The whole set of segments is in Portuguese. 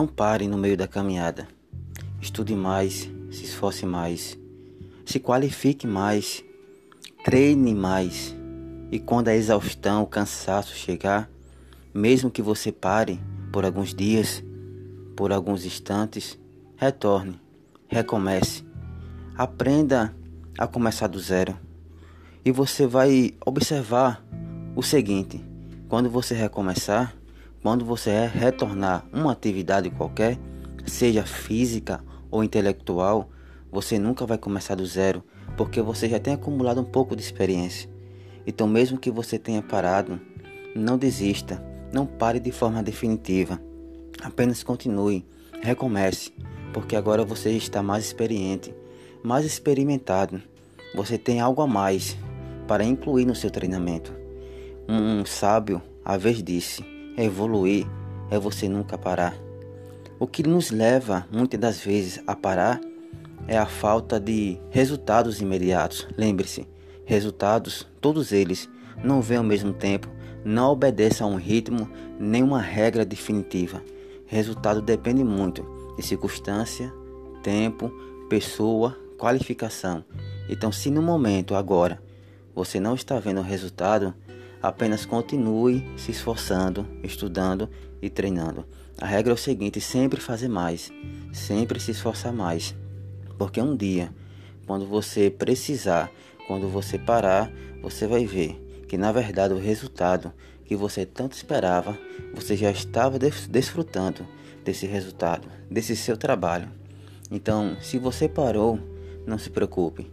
Não pare no meio da caminhada. Estude mais, se esforce mais, se qualifique mais, treine mais. E quando a exaustão, o cansaço chegar, mesmo que você pare por alguns dias, por alguns instantes, retorne, recomece. Aprenda a começar do zero. E você vai observar o seguinte: quando você recomeçar, quando você retornar uma atividade qualquer, seja física ou intelectual, você nunca vai começar do zero, porque você já tem acumulado um pouco de experiência. Então, mesmo que você tenha parado, não desista, não pare de forma definitiva. Apenas continue, recomece, porque agora você está mais experiente, mais experimentado. Você tem algo a mais para incluir no seu treinamento. Um sábio, a vez disse: evoluir é você nunca parar. O que nos leva muitas das vezes a parar é a falta de resultados imediatos. Lembre-se, resultados, todos eles, não vêm ao mesmo tempo, não obedecem a um ritmo nem uma regra definitiva. Resultado depende muito de circunstância, tempo, pessoa, qualificação. Então, se no momento agora você não está vendo o resultado, apenas continue se esforçando, estudando e treinando. A regra é o seguinte: sempre fazer mais, sempre se esforçar mais, porque um dia, quando você precisar, quando você parar, você vai ver que na verdade o resultado que você tanto esperava, você já estava desfrutando desse resultado, desse seu trabalho. Então, se você parou, não se preocupe,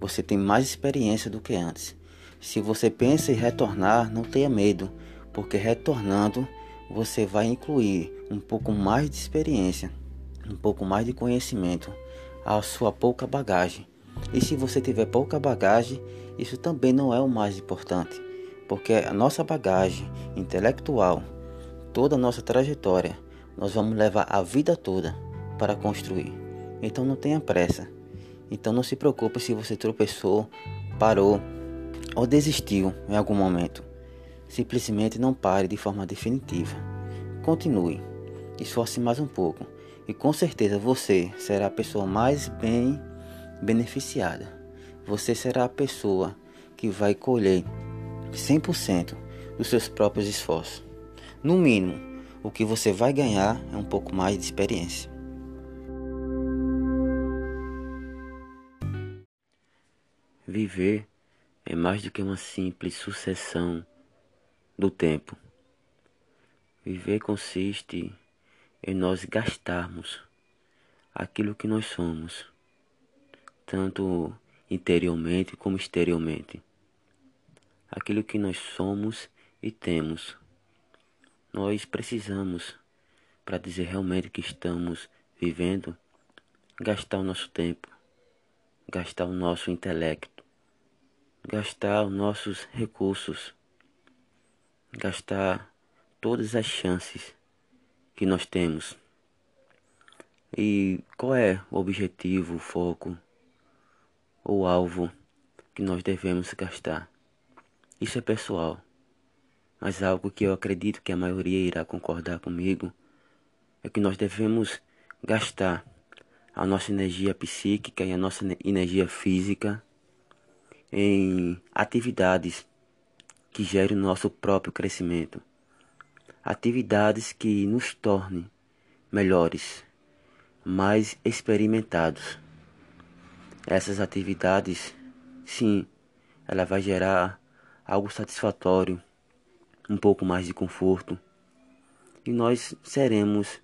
você tem mais experiência do que antes. Se você pensa em retornar, não tenha medo, porque retornando você vai incluir um pouco mais de experiência, um pouco mais de conhecimento à sua pouca bagagem. E se você tiver pouca bagagem, isso também não é o mais importante, porque a nossa bagagem intelectual, toda a nossa trajetória, nós vamos levar a vida toda para construir. Então não tenha pressa. Então não se preocupe se você tropeçou, parou ou desistiu em algum momento. Simplesmente não pare de forma definitiva. Continue, esforce mais um pouco e com certeza você será a pessoa mais bem beneficiada. Você será a pessoa que vai colher 100% dos seus próprios esforços. No mínimo, o que você vai ganhar é um pouco mais de experiência. Viver é mais do que uma simples sucessão do tempo. Viver consiste em nós gastarmos aquilo que nós somos, tanto interiormente como exteriormente. Aquilo que nós somos e temos. Nós precisamos, para dizer realmente que estamos vivendo, gastar o nosso tempo, gastar o nosso intelecto, gastar os nossos recursos gastar todas as chances que nós temos. E qual é o objetivo, o foco, o alvo que nós devemos gastar? Isso é pessoal, mas algo que eu acredito que a maioria irá concordar comigo é que nós devemos gastar a nossa energia psíquica e a nossa energia física em atividades que gere o nosso próprio crescimento. Atividades que nos tornem melhores, mais experimentados. Essas atividades, sim, ela vai gerar algo satisfatório, um pouco mais de conforto, e nós seremos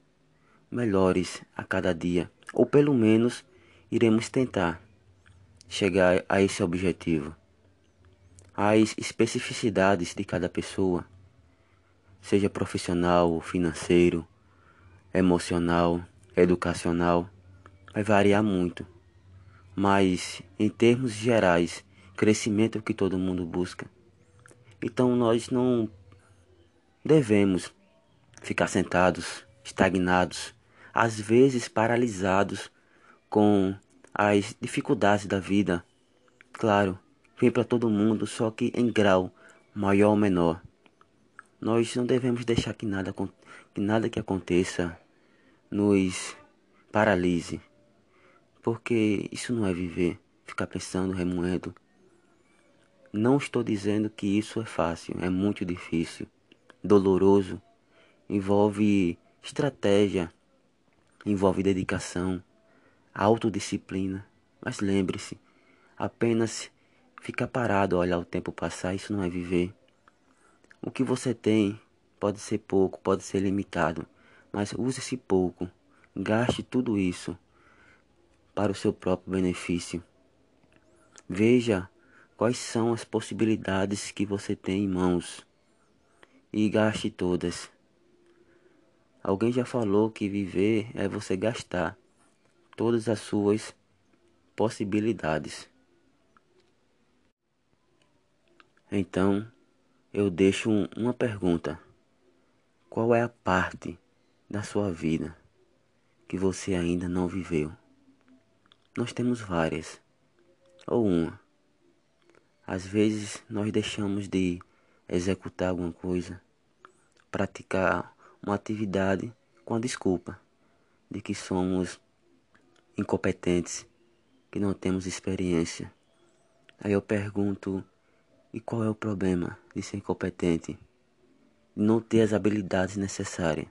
melhores a cada dia, ou pelo menos iremos tentar chegar a esse objetivo as especificidades de cada pessoa, seja profissional, financeiro, emocional, educacional, vai variar muito. Mas em termos gerais, crescimento é o que todo mundo busca. Então nós não devemos ficar sentados, estagnados, às vezes paralisados com as dificuldades da vida. Claro, vem para todo mundo, só que em grau maior ou menor. Nós não devemos deixar que nada, que nada que aconteça nos paralise. Porque isso não é viver, ficar pensando, remoendo. Não estou dizendo que isso é fácil, é muito difícil, doloroso, envolve estratégia, envolve dedicação, autodisciplina. Mas lembre-se, apenas ficar parado, olhar o tempo passar, isso não é viver. O que você tem pode ser pouco, pode ser limitado, mas use esse pouco, gaste tudo isso para o seu próprio benefício. Veja quais são as possibilidades que você tem em mãos e gaste todas. Alguém já falou que viver é você gastar todas as suas possibilidades. Então, eu deixo uma pergunta: qual é a parte da sua vida que você ainda não viveu? Nós temos várias, ou uma. Às vezes nós deixamos de executar alguma coisa, praticar uma atividade com a desculpa de que somos incompetentes, que não temos experiência. Aí eu pergunto: e qual é o problema de ser incompetente? De não ter as habilidades necessárias.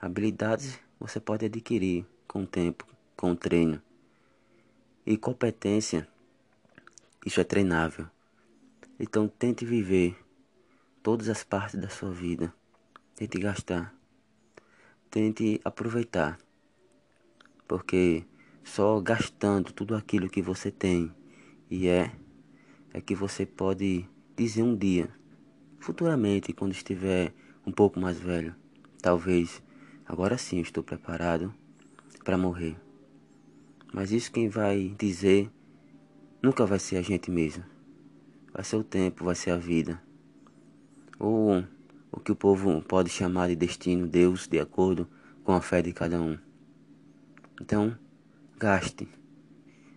Habilidades você pode adquirir com o tempo, com o treino. E competência, isso é treinável. Então tente viver todas as partes da sua vida. Tente gastar. Tente aproveitar. Porque só gastando tudo aquilo que você tem e é, é que você pode dizer um dia, futuramente, quando estiver um pouco mais velho, talvez agora sim eu estou preparado para morrer. Mas isso quem vai dizer nunca vai ser a gente mesmo. Vai ser o tempo, vai ser a vida. Ou o que o povo pode chamar de destino, Deus, de acordo com a fé de cada um. Então, gaste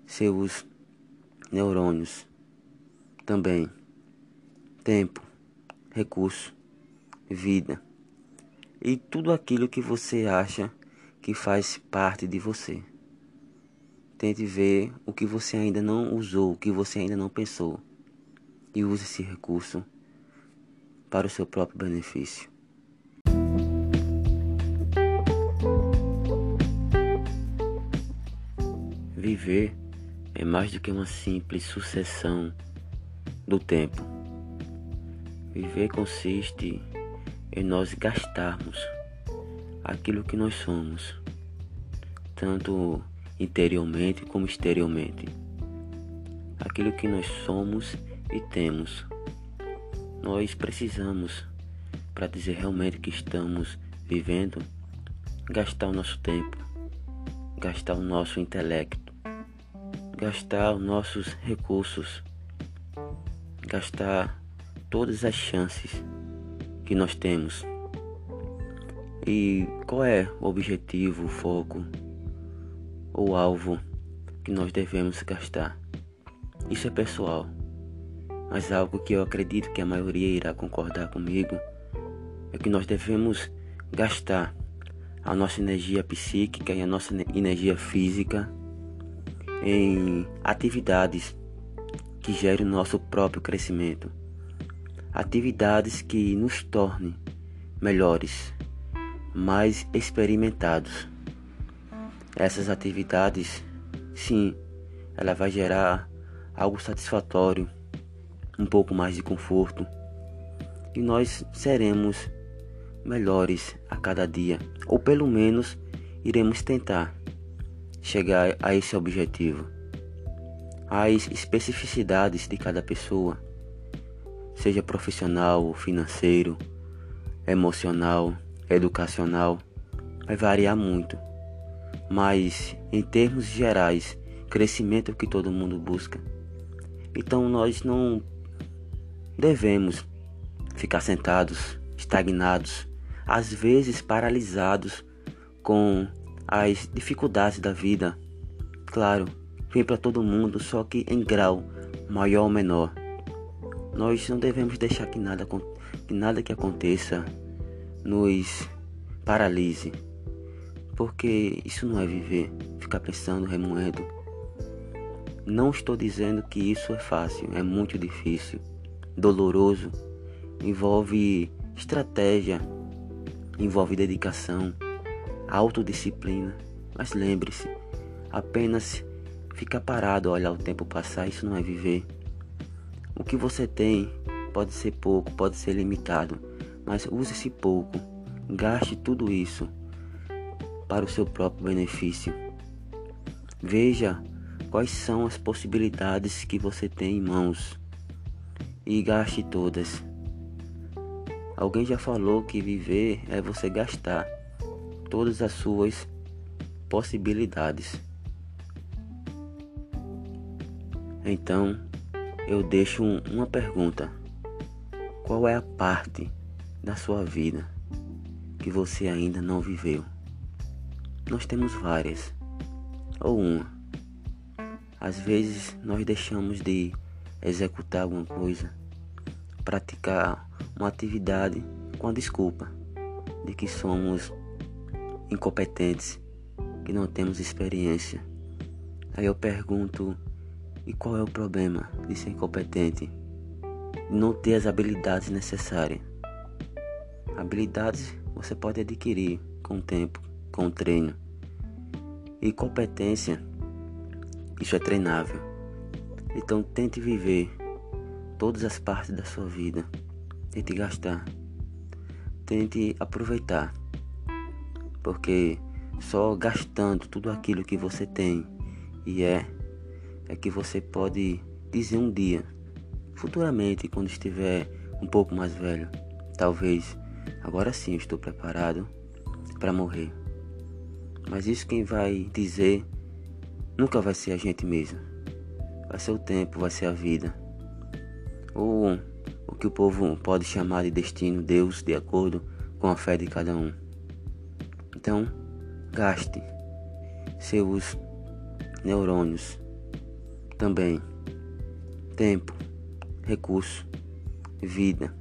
seus neurônios também. Tempo, recurso, vida e tudo aquilo que você acha que faz parte de você. Tente ver o que você ainda não usou, o que você ainda não pensou. E use esse recurso para o seu próprio benefício. Viver é mais do que uma simples sucessão do tempo. Viver consiste em nós gastarmos aquilo que nós somos, tanto interiormente como exteriormente. Aquilo que nós somos e temos. Nós precisamos, para dizer realmente que estamos vivendo, gastar o nosso tempo, gastar o nosso intelecto, gastar os nossos recursos, gastar todas as chances que nós temos. E qual é o objetivo, o foco ou alvo que nós devemos gastar. Isso é pessoal, mas algo que eu acredito que a maioria irá concordar comigo é que nós devemos gastar a nossa energia psíquica e a nossa energia física em atividades que gerem o nosso próprio crescimento. Atividades que nos tornem melhores, mais experimentados. Essas atividades, sim, ela vai gerar algo satisfatório, um pouco mais de conforto. E nós seremos melhores a cada dia, ou pelo menos iremos tentar chegar a esse objetivo. As especificidades de cada pessoa, seja profissional, financeiro, emocional, educacional, vai variar muito mas em termos gerais, crescimento é o que todo mundo busca. Então nós não devemos ficar sentados, estagnados, às vezes paralisados com as dificuldades da vida. Claro, vem para todo mundo, só que em grau maior ou menor. Nós não devemos deixar que nada, que nada que aconteça nos paralise Porque isso não é viver, ficar pensando, remoendo. Não estou dizendo que isso é fácil, é muito difícil, doloroso, envolve estratégia, envolve dedicação, autodisciplina. Mas lembre-se, apenas ficar parado, olhar o tempo passar, isso não é viver. O que você tem pode ser pouco, pode ser limitado, mas use esse pouco, gaste tudo isso para o seu próprio benefício. Veja quais são as possibilidades que você tem em mãos e gaste todas. Alguém já falou que viver é você gastar todas as suas possibilidades. Então, eu deixo uma pergunta: qual é a parte da sua vida que você ainda não viveu? Nós temos várias, ou uma. Às vezes nós deixamos de executar alguma coisa, praticar uma atividade com a desculpa de que somos incompetentes, que não temos experiência. Aí eu pergunto: e qual é o problema de ser incompetente? Não ter as habilidades necessárias. Habilidades você pode adquirir com o tempo, com o treino. E competência, isso é treinável. Então tente viver todas as partes da sua vida Tente gastar. Tente aproveitar. Porque só gastando tudo aquilo que você tem e é, é que você pode dizer um dia, futuramente, quando estiver um pouco mais velho, talvez agora sim estou preparado para morrer. Mas isso quem vai dizer nunca vai ser a gente mesmo. Vai ser o tempo, vai ser a vida. Ou o que o povo pode chamar de destino, Deus, de acordo com a fé de cada um. Então, gaste seus neurônios também, tempo, recurso, vida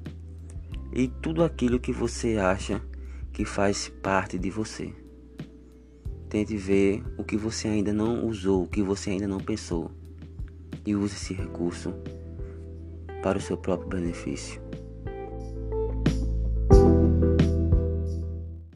e tudo aquilo que você acha que faz parte de você. Tente ver o que você ainda não usou, o que você ainda não pensou e use esse recurso para o seu próprio benefício.